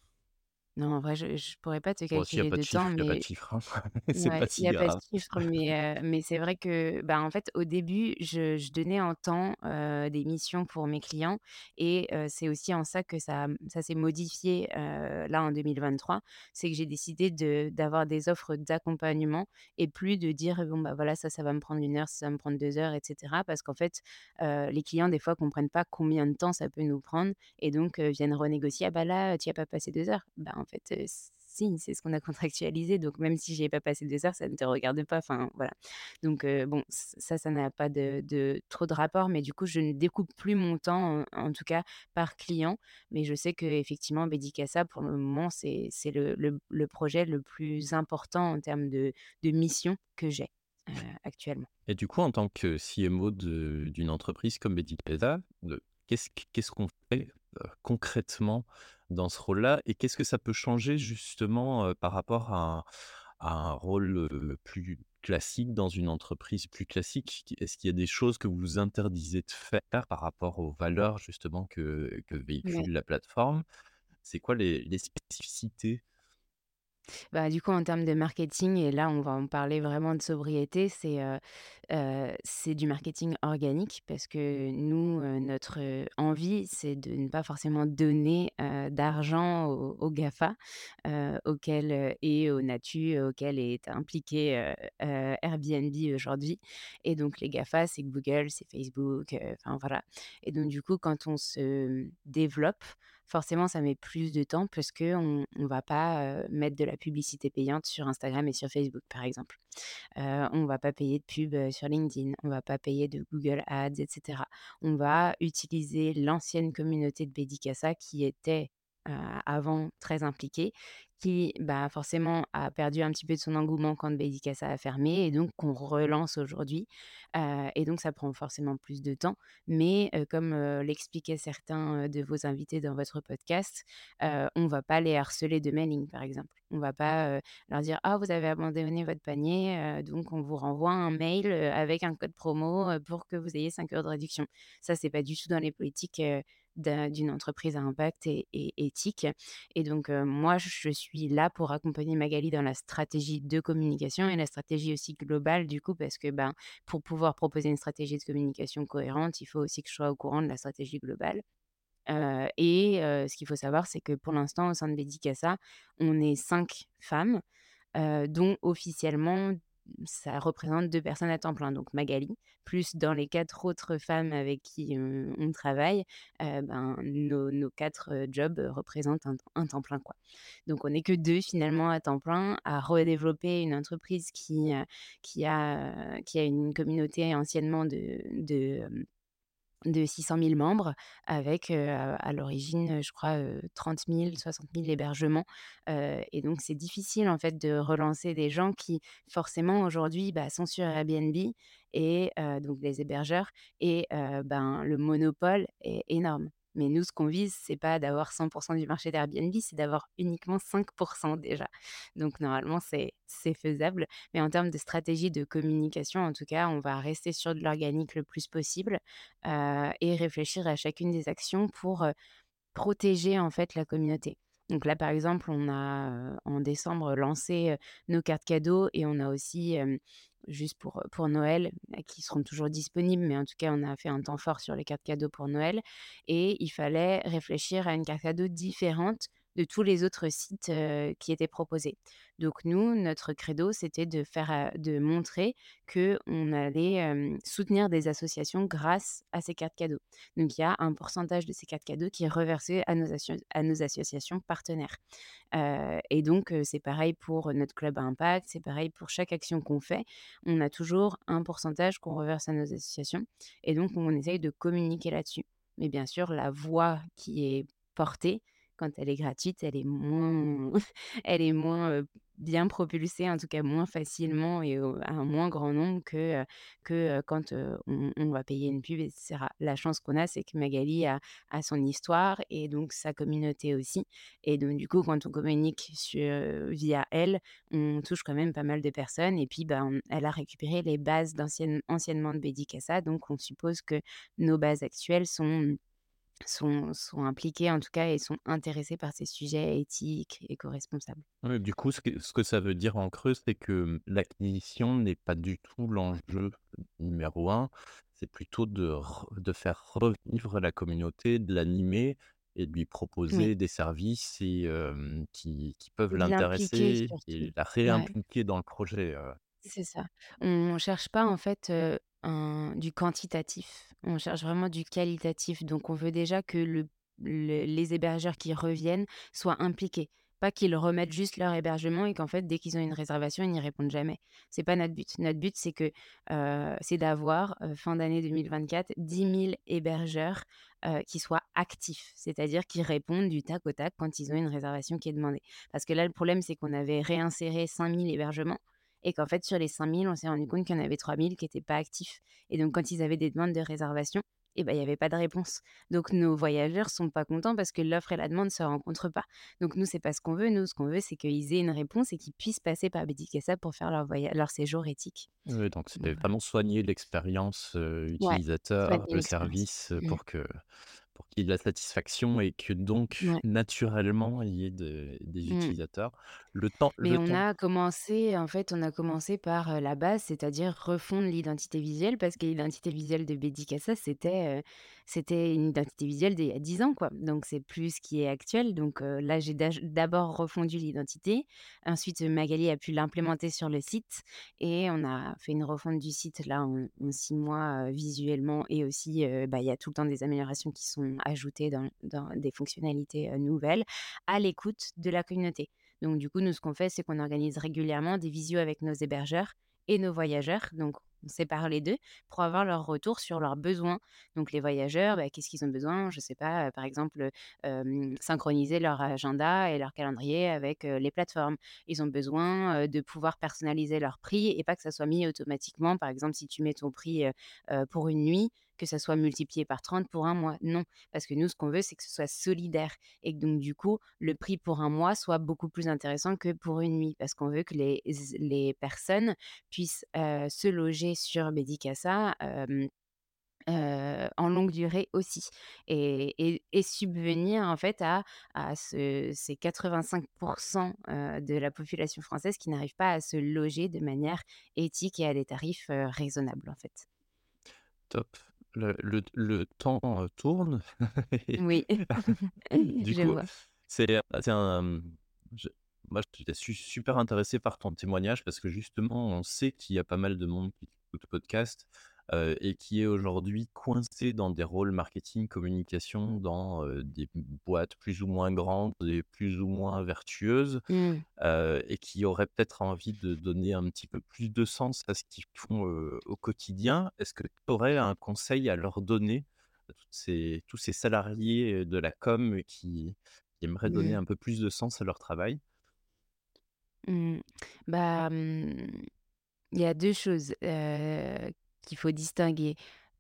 non, en vrai, je je pourrais pas te Bon, s'il y a calculer pas de de temps, il y a pas de chiffre, hein. (laughs) C'est pas il y si a pas de grave. chiffre, mais heu, mais c'est vrai que, bah, en fait, au début, je je donnais en temps, heu, des missions pour mes clients et heu, c'est aussi en ça que ça, ça s'est modifié, là, en 2023. C'est que j'ai décidé de d'avoir des offres d'accompagnement et plus de dire: «Bon, bah, voilà, ça, ça va me prendre une heure, ça va me prendre 2 heures» et cetera. Parce qu'en fait, les clients, des fois, comprennent pas combien de temps ça peut nous prendre et donc viennent renégocier: «Ah bah, là, tu y as pas passé 2 heures». Bah, en fait, si, c'est ce qu'on a contractualisé, donc même si j'y ai pas passé 2 heures, ça ne te regarde pas, enfin, voilà. Donc bon, ça, ça n'a pas de trop de rapport, mais du coup, je ne découpe plus mon temps, en tout cas par client, mais je sais qu'effectivement, Bédicassa, pour le moment, c'est le projet le plus important en termes de mission que j'ai, actuellement. Et du coup, en tant que CMO d'une entreprise comme de qu'est-ce qu'on fait, concrètement dans ce rôle-là? Et qu'est-ce que ça peut changer justement, par rapport à un à un rôle, plus classique dans une entreprise plus classique? Est-ce qu'il y a des choses que vous vous interdisez de faire par rapport aux valeurs justement que que Ouais. véhicule la plateforme? C'est quoi les les spécificités? Bah, du coup, en termes de marketing et là, on va en parler vraiment de sobriété, c'est, heu, c'est du marketing organique parce que nous, heu, notre, envie, c'est de ne pas forcément donner, d'argent aux GAFA, heu, auxquels, et aux Natu, auxquels est impliqué, Airbnb aujourd'hui. Et donc les GAFA, c'est Google, c'est Facebook, enfin voilà. Et donc du coup, quand on se développe, forcément, ça met plus de temps parce qu'on on va pas, mettre de la publicité payante sur Instagram et sur Facebook, par exemple. On va pas payer de pub, sur LinkedIn, on va pas payer de Google Ads et cetera. On va utiliser l'ancienne communauté de Bédicassa qui était avant très impliqué, qui, bah, forcément a perdu un petit peu de son engouement quand Bédicassa a fermé et donc qu'on relance aujourd'hui. Heu et donc ça prend forcément plus de temps. Mais heu, comme, l'expliquaient certains, de vos invités dans votre podcast, on va pas les harceler de mailing, par exemple. On va pas, leur dire: «Ah, vous avez abandonné votre panier, donc on vous renvoie un mail, avec un code promo, pour que vous ayez 5 euros de réduction». Ça, c'est pas du tout dans les politiques, d'une entreprise à impact et éthique et donc moi, je suis là pour accompagner Magali dans la stratégie de communication et la stratégie aussi globale du coup parce que, ben, pour pouvoir proposer une stratégie de communication cohérente, il faut aussi que je sois au courant de la stratégie globale. Et ce qu'il faut savoir, c'est que pour l'instant, au sein de Bédicassa, on est 5 femmes, dont officiellement, ça représente 2 personnes à temps plein, donc Magali, plus dans les 4 autres femmes avec qui, on travaille, ben, nos nos 4, heu, jobs, représentent un un temps plein, quoi. Donc on n'est que 2 finalement à temps plein à redévelopper une entreprise qui, qui a, qui a une communauté anciennement de de 600 000 membres avec, à l'origine, je crois, heu, 30 000-60 000 hébergements, et donc c'est difficile en fait de relancer des gens qui forcément aujourd'hui, bah, sont sur Airbnb et donc les hébergeurs et ben, le monopole est énorme. Mais nous, ce qu'on vise, c'est pas d'avoir 100% du marché d'Airbnb, c'est d'avoir uniquement 5% déjà. Donc normalement, c'est faisable. Mais en termes de stratégie de communication, en tout cas, on va rester sur de l'organique le plus possible, heu et réfléchir à chacune des actions pour, heu, protéger, en fait, la communauté. Donc là, par exemple, on a, heu, en décembre, lancé, nos cartes cadeaux et on a aussi, juste pour, pour Noël, heu, qui seront toujours disponibles, mais en tout cas, on a fait un temps fort sur les cartes cadeaux pour Noël. Et il fallait réfléchir à une carte cadeau différente de tous les autres sites, qui étaient proposés. Donc nous, notre credo, c'était de faire, de montrer qu'on allait, hem, soutenir des associations grâce à ces cartes cadeaux. Donc il y a un pourcentage de ces cartes cadeaux qui est reversé à nos à nos associations partenaires. Et donc c'est pareil pour notre club à impact, c'est pareil pour chaque action qu'on fait. On a toujours un pourcentage qu'on reverse à nos associations et donc on essaye de communiquer là-dessus. Mais bien sûr, la voix qui est portée, quand elle est gratuite, elle est moins (laughs) elle est moins, bien propulsée, en tout cas moins facilement et à un moins grand nombre que, que, quand, on on va payer une pub et cetera. La chance qu'on a, c'est que Magali a a son histoire et donc sa communauté aussi et donc du coup, quand on communique sur via elle, on touche quand même pas mal de personnes et puis, ben, elle a récupéré les bases anciennement de Bédicassa, donc on suppose que nos bases actuelles sont sont sont impliquées en tout cas et sont intéressées par ces sujets éthiques, éco-responsables. Ouais, du coup, ce que ce que ça veut dire en creux, c'est que, mmh, l'acquisition n'est pas du tout l'enjeu numéro un. C'est plutôt de de faire revivre la communauté, de l'animer et de lui Oui, proposer des services et qui qui peuvent et l'intéresser et la Ouais. réimpliquer dans le projet. C'est ça. On cherche pas en fait, heu, un du quantitatif, on cherche vraiment du qualitatif. Donc on veut déjà que le le les hébergeurs qui reviennent soient impliqués. Pas qu'ils remettent juste leur hébergement et qu'en fait, dès qu'ils ont une réservation, ils n'y répondent jamais. C'est pas notre but. Notre but, c'est que, heu, c'est d'avoir, heu, fin d'année 2024, 10 000 hébergeurs, heu, qui soient actifs. C'est-à-dire qui répondent du tac au tac quand ils ont une réservation qui est demandée. Parce que là, le problème, c'est qu'on avait réinséré 5 000 hébergements et qu'en fait, sur les 5 000, on s'est rendu compte qu'il y en avait 3 000 qui étaient pas actifs et donc quand ils avaient des demandes de réservation et ben, il y avait pas de réponse. Donc nos voyageurs sont pas contents parce que l'offre et la demande se rencontrent pas. Donc nous, c'est pas ce qu'on veut. Nous, ce qu'on veut, c'est qu'ils aient une réponse et qu'ils puissent passer par Bédicassa pour faire leur leur séjour éthique. Ouais, donc c'est vraiment soigner l'expérience, Ouais, utilisateur, soigner le service, heu, Mmh. pour que pour qu'il y ait de la satisfaction et que donc naturellement, il y ait de des Mmh. utilisateurs. Le temps Mais le on temps a commencé en fait, on a commencé par, la base, c'est-à-dire refondre l'identité visuelle parce que l'identité visuelle de Bédicassa, c'était, heu, c'était une identité visuelle d'il y a 10 ans, quoi. Donc c'est plus ce qui est actuel. Donc là, j'ai daj d'abord refondu l'identité. Ensuite, Magali a pu l'implémenter sur le site et on a fait une refonte du site là en en 6 mois, visuellement et aussi, bah, il y a tout le temps des améliorations qui sont ajoutées dans dans des fonctionnalités, nouvelles à l'écoute de la communauté. Donc du coup, nous, ce qu'on fait, c'est qu'on organise régulièrement des visios avec nos hébergeurs et nos voyageurs. Sépare les 2 pour avoir leur retour sur leurs besoins. Donc les voyageurs, bah, qu'est-ce qu'ils ont besoin? Je sais pas, par exemple, synchroniser leur agenda et leur calendrier avec, les plateformes. Ils ont besoin, de pouvoir personnaliser leur prix et pas que ça soit mis automatiquement. Par exemple, si tu mets ton prix, pour une nuit, que ça soit multiplié par 30 pour un mois. Non, parce que nous, ce qu'on veut, c'est que ce soit solidaire et que donc du coup, le prix pour un mois soit beaucoup plus intéressant que pour une nuit parce qu'on veut que les les personnes puissent, se loger sur heu, en longue durée aussi et et et subvenir en fait à à ce ces 85 heu, de la population française qui n'arrivent pas à se loger de manière éthique et à des tarifs, raisonnables, en fait. Top. Le le le temps, tourne (laughs) Oui, (laughs) (laughs) du je coup, vois. c'est, un, je moi, j'étais su super intéressé par ton témoignage parce que justement, on sait qu'il y a pas mal de monde qui le podcast, et qui est aujourd'hui coincé dans des rôles marketing, communication, dans, des boîtes plus ou moins grandes et plus ou moins vertueuses Mmh. et qui auraient peut-être envie de donner un petit peu plus de sens à ce qu'ils font, au quotidien. Est-ce que tu aurais un conseil à leur donner à toutes ces tous ces salariés, de la com qui qui aimeraient donner Mmh. un peu plus de sens à leur travail? Mmh. Bah, il y a 2 choses, qu'il faut distinguer.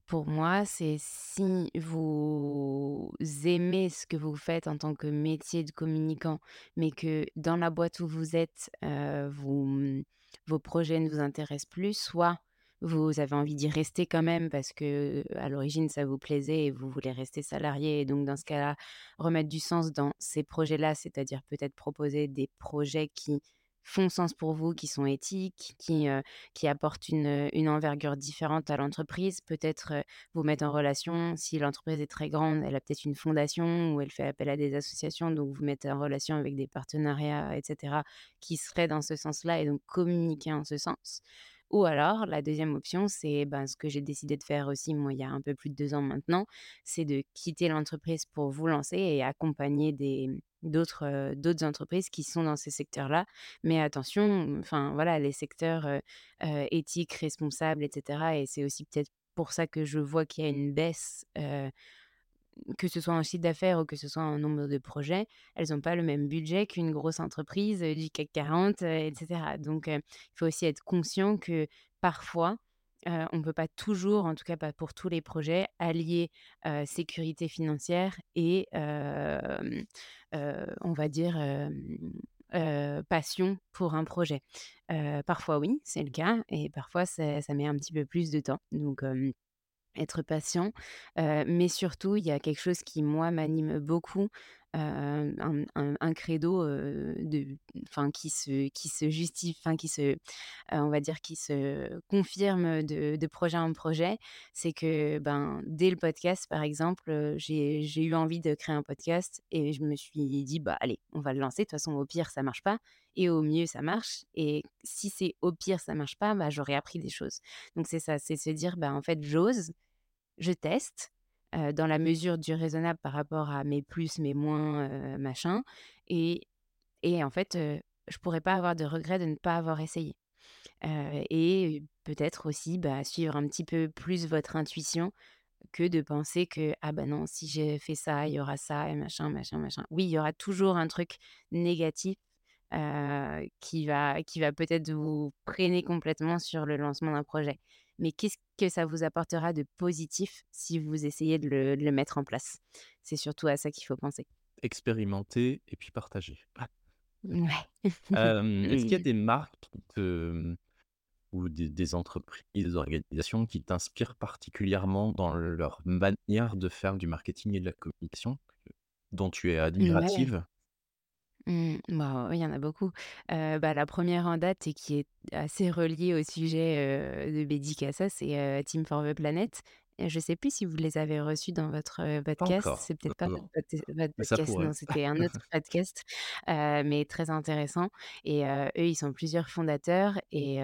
Pour moi, c'est si vous aimez ce que vous faites en tant que métier de communicant, mais que dans la boîte où vous êtes, mmh, vos projets ne vous intéressent plus, soit vous avez envie d'y rester quand même parce que à l'origine ça vous plaisait et vous voulez rester salarié et donc dans ce cas-là, remettre du sens dans ces projets-là, c'est-à-dire peut-être proposer des projets qui font sens pour vous, qui sont éthiques, qui, heu, qui apportent une, une envergure différente à l'entreprise. Peut-être, heu, vous mettre en relation, si l'entreprise est très grande, elle a peut-être une fondation ou elle fait appel à des associations, donc vous mettez en relation avec des partenariats et cetera, qui seraient dans ce sens-là et donc communiquer en ce sens. Ou alors la deuxième option, c'est, ben, ce que j'ai décidé de faire aussi moi, il y a un peu plus de 2 ans maintenant, c'est de quitter l'entreprise pour vous lancer et accompagner des d'autres, entreprises qui sont dans ces secteurs-là. Mais attention, enfin voilà, les secteurs, éthiques, responsables et cetera et c'est aussi peut-être pour ça que je vois qu'il y a une baisse, que ce soit en chiffre d'affaires ou que ce soit en nombre de projets, elles ont pas le même budget qu'une grosse entreprise, du CAC 40, heu et cetera. Donc il faut aussi être conscient que parfois, on ne peut pas toujours, en tout cas pas pour tous les projets, allier, sécurité financière et on va dire, passion pour un projet. Parfois oui, c'est le cas et parfois c'est ça met un petit peu plus de temps. Donc être patient, mais surtout, il y a quelque chose qui, moi, m'anime beaucoup, heu, un credo, heu, de qui se qui se justifie qui se, heu, on va dire, qui se confirme de projet en projet. C'est que, ben, dès le podcast, par exemple, j'ai eu envie de créer un podcast et je me suis dit: «Bah, allez, on va le lancer. De toute façon, au pire, ça marche pas et au mieux, ça marche» et si c'est au pire, ça marche pas, bah, j'aurais appris des choses. Donc c'est ça, c'est se dire: «Bah, en fait, j'ose, je teste, dans la mesure du raisonnable par rapport à mes plus, mes moins, machin et et en fait, heu, je pourrais pas avoir de regret de ne pas avoir essayé». Et peut-être aussi, bah, suivre un petit peu plus votre intuition que de penser que: «Ah bah non, si j'ai fait ça, il y aura ça et machin, machin, machin». Oui, il y aura toujours un truc négatif, qui va qui va peut-être vous freiner complètement sur le lancement d'un projet. Mais qu'est-ce que ça vous apportera de positif si vous essayez de le de le mettre en place? C'est surtout à ça qu'il faut penser. Expérimenter et puis partager. Ouais. Hem, est-ce qu'il y a (laughs) des marques te ou des des entreprises, des organisations qui t'inspirent particulièrement dans leur manière de faire du marketing et de la communication, dont tu es Ouais. admirative? Mmh, bah, oui, il y en a beaucoup. Bah, la première en date et qui est assez reliée au sujet, heu, de Bédicassa, c'est, Team for the Planet. Et je sais plus si vous les avez reçus dans votre, podcast. C'est peut-être pas votre votre podcast, non, c'était un autre (laughs) podcast, mais très intéressant et eux, ils sont plusieurs fondateurs et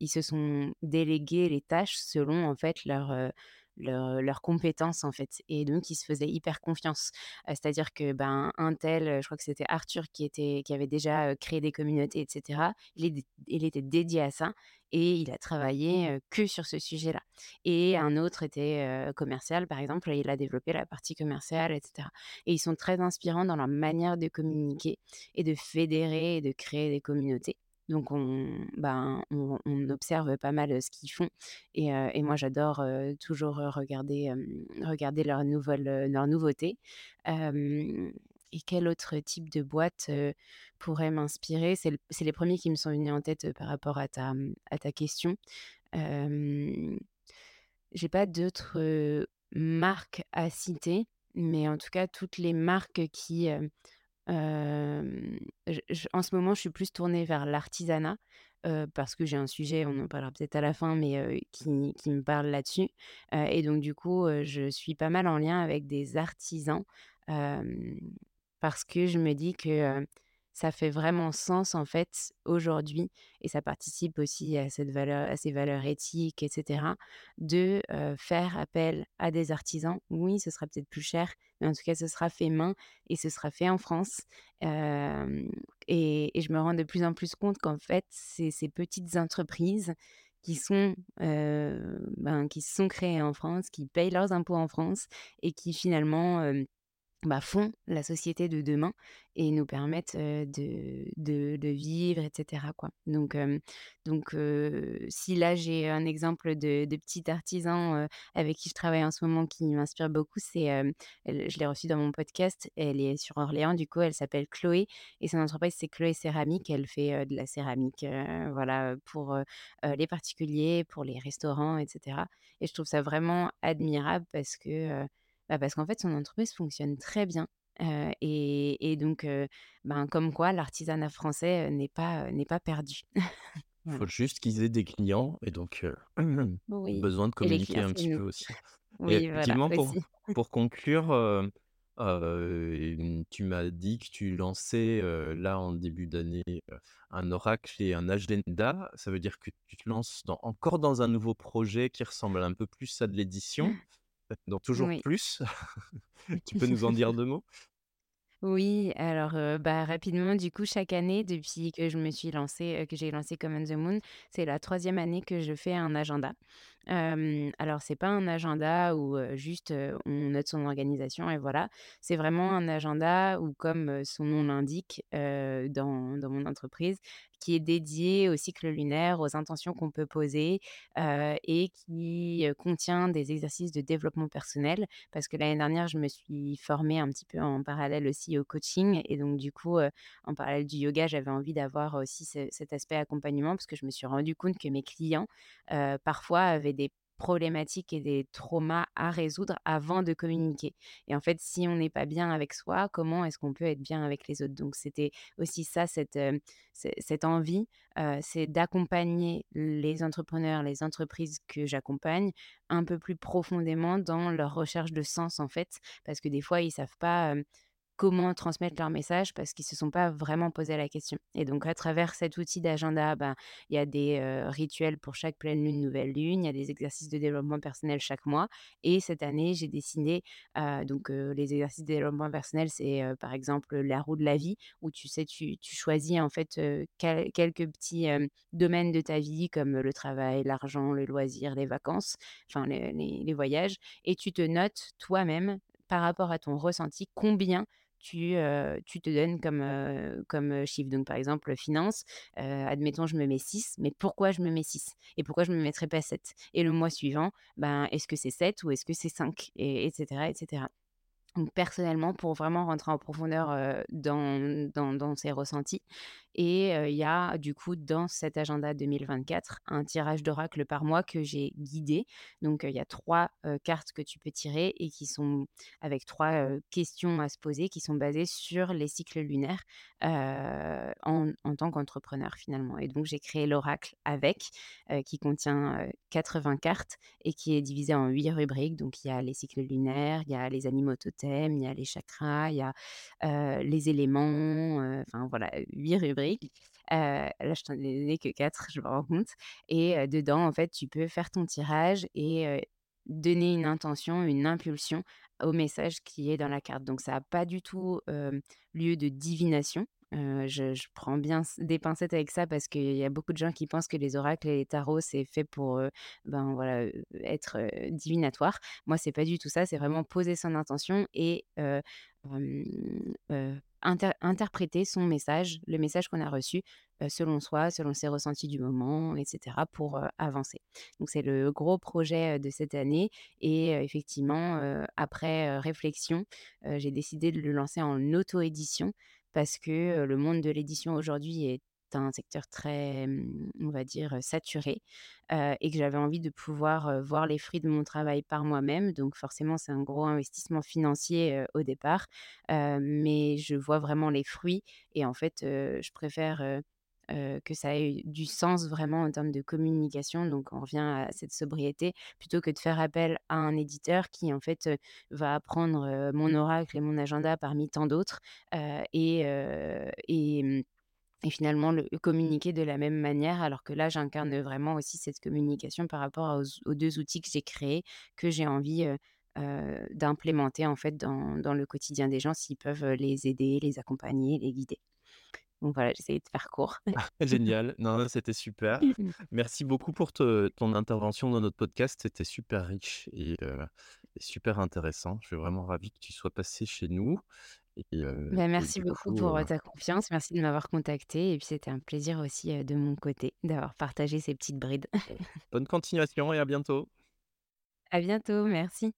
ils se sont délégués les tâches selon, en fait, leur, leur, leurs compétences en fait et donc ils se faisaient hyper confiance. Heu, c'est-à-dire que, ben, un tel, heu, je crois que c'était Arthur qui était qui avait déjà, créé des communautés et cetera. Il est il était dédié à ça et il a travaillé, que sur ce sujet-là et un autre était, commercial par exemple et il a développé la partie commerciale et cetera et ils sont très inspirants dans leur manière de communiquer et de fédérer et de créer des communautés. Donc on ben, on observe pas mal, ce qu'ils font et et moi j'adore, toujours, regarder, regarder leurs leurs nouveautés. Et quel autre type de boîte, pourrait m'inspirer? C'est les premiers qui me sont venus en tête, par rapport à ta, mmh, à ta question. Hem, j'ai pas d'autres, marques à citer, mais en tout cas toutes les marques qui, en ce moment, je suis plus tournée vers l'artisanat, parce que j'ai un sujet, on en parlera peut-être à la fin, mais qui qui me parle là-dessus, et donc du coup, je suis pas mal en lien avec des artisans, parce que je me dis que, ça fait vraiment sens, en fait, aujourd'hui et ça participe aussi à cette valeur à ces valeurs éthiques et cetera, de, faire appel à des artisans. Oui, ce sera peut-être plus cher, mais en tout cas, ce sera fait main et ce sera fait en France. Et et je me rends de plus en plus compte qu'en fait, c'est ces petites entreprises qui sont, ben, qui sont créées en France, qui payent leurs impôts en France et qui finalement, bah, font la société de demain et nous permettent, de de vivre et cetera, quoi. Donc donc si là j'ai un exemple de de petit artisan, avec qui je travaille en ce moment qui m'inspire beaucoup, c'est, je l'ai reçue dans mon podcast. Elle est sur Orléans, du coup, elle s'appelle Chloé et son entreprise, c'est Chloé Céramique. Elle fait, de la céramique, voilà, pour, les particuliers, pour les restaurants et cetera et je trouve ça vraiment admirable parce que, bah, parce qu'en fait, son entreprise fonctionne très bien, et et donc ben, comme quoi l'artisanat français, n'est pas, n'est pas perdu. Faut Voilà. juste qu'ils aient des clients et donc (clears throat) Oui besoin de et communiquer un petit peu aussi. Et Oui, voilà, effectivement, pour aussi. pour conclure, tu m'as dit que tu lançais, là, en début d'année, un oracle et un agenda. Ça veut dire que tu te lances dans encore dans un nouveau projet qui ressemble un peu plus à de l'édition, donc toujours Oui. plus. (laughs) Tu peux nous en dire (laughs) 2 mots? Oui, alors, bah, rapidement, du coup, chaque année, depuis que je me suis lancée, que j'ai lancé Common the Moon, c'est la troisième année que je fais un agenda. Hem, alors c'est pas un agenda où, juste, on note son organisation et voilà. C'est vraiment un agenda où, comme, son nom l'indique, dans dans mon entreprise, qui est dédié au cycle lunaire, aux intentions qu'on peut poser, et qui, contient des exercices de développement personnel. Parce que l'année dernière, je me suis formée un petit peu en parallèle aussi au coaching et donc du coup, en parallèle du yoga, j'avais envie d'avoir aussi ce cet aspect accompagnement parce que je me suis rendu compte que mes clients, parfois avaient des problématiques et des traumas à résoudre avant de communiquer et en fait, si on n'est pas bien avec soi, comment est-ce qu'on peut être bien avec les autres? Donc c'était aussi ça cette, cette envie, c'est d'accompagner les entrepreneurs, les entreprises que j'accompagne un peu plus profondément dans leur recherche de sens, en fait. Parce que des fois, ils savent pas, comment transmettre leur message parce qu'ils se sont pas vraiment posé la question. Et donc à travers cet outil d'agenda, ben, il y a des, rituels pour chaque pleine lune, nouvelle lune, il y a des exercices de développement personnel chaque mois et cette année, j'ai heu, donc les exercices de développement personnel, c'est, par exemple, la roue de la vie où tu sais, tu tu choisis en fait, quelques petits, domaines de ta vie comme, le travail, l'argent, le loisir, les vacances enfin les les voyages et tu te notes toi-même, par rapport à ton ressenti, combien tu, heu, tu te donnes comme, heu, comme, chiffre. Donc par exemple, finances, heu, admettons je me mets 6, mais pourquoi je me mets 6 et pourquoi je me mettrais pas 7 Et le mois suivant, ben, est-ce que c'est 7 ou est-ce que c'est 5 et et cetera et cetera. Donc personnellement, pour vraiment rentrer en profondeur, dans dans dans ces ressentis et il y a du coup dans cet agenda 2024 un tirage d'oracle par mois que j'ai guidé. Donc il y a 3 heu, cartes que tu peux tirer et qui sont avec 3 heu, questions à se poser qui sont basées sur les cycles lunaires, en en tant qu'entrepreneur finalement et donc j'ai créé l'oracle avec, qui contient, heu, 80 cartes et qui est divisé en 8 rubriques. Donc il y a les cycles lunaires, il y a les animaux il y a les chakras, il y a, les éléments, enfin voilà, 8 rubriques. Là, je t'en ai donné que 4, je me rends compte et dedans, en fait, tu peux faire ton tirage et donner une intention, une impulsion au message qui est dans la carte. Donc ça a pas du tout, lieu de divination. Je je prends bien des pincettes avec ça parce qu'il y a beaucoup de gens qui pensent que les oracles et les tarots, c'est fait pour, ben, voilà, être, heu, divinatoire. Moi, c'est pas du tout ça, c'est vraiment poser son intention et inter interpréter son message, le message qu'on a reçu, selon soi, selon ses ressentis du moment et cetera pour, avancer. Donc c'est le gros projet, de cette année et effectivement, après, réflexion, j'ai décidé de le lancer en auto-édition parce que, le monde de l'édition aujourd'hui est un secteur très, on va dire, saturé, et que j'avais envie de pouvoir, voir les fruits de mon travail par moi-même. Donc forcément, c'est un gros investissement financier, au départ, mais je vois vraiment les fruits et en fait, je préfère, que ça ait du sens vraiment en termes de communication. Donc on revient à cette sobriété, plutôt que de faire appel à un éditeur qui en fait, va prendre, mon oracle et mon agenda parmi tant d'autres, et mmh et finalement le communiquer de la même manière. Alors que là, j'incarne vraiment aussi cette communication par rapport aux aux 2 outils que j'ai créés, que j'ai envie, d'implémenter en fait dans dans le quotidien des gens, s'ils peuvent, les aider, les accompagner, les guider. Donc voilà, essayé de faire court. (laughs) Génial, non, c'était super. (laughs) Merci beaucoup pour te ton intervention dans notre podcast, c'était super riche et heu et super intéressant. Je suis vraiment ravi que tu sois passé chez nous et Bah, et merci beaucoup coup, pour, heu ta confiance. Merci de m'avoir contactée et puis c'était un plaisir aussi, de mon côté d'avoir partagé ces petites brides. bonne continuation et à bientôt. À bientôt, merci.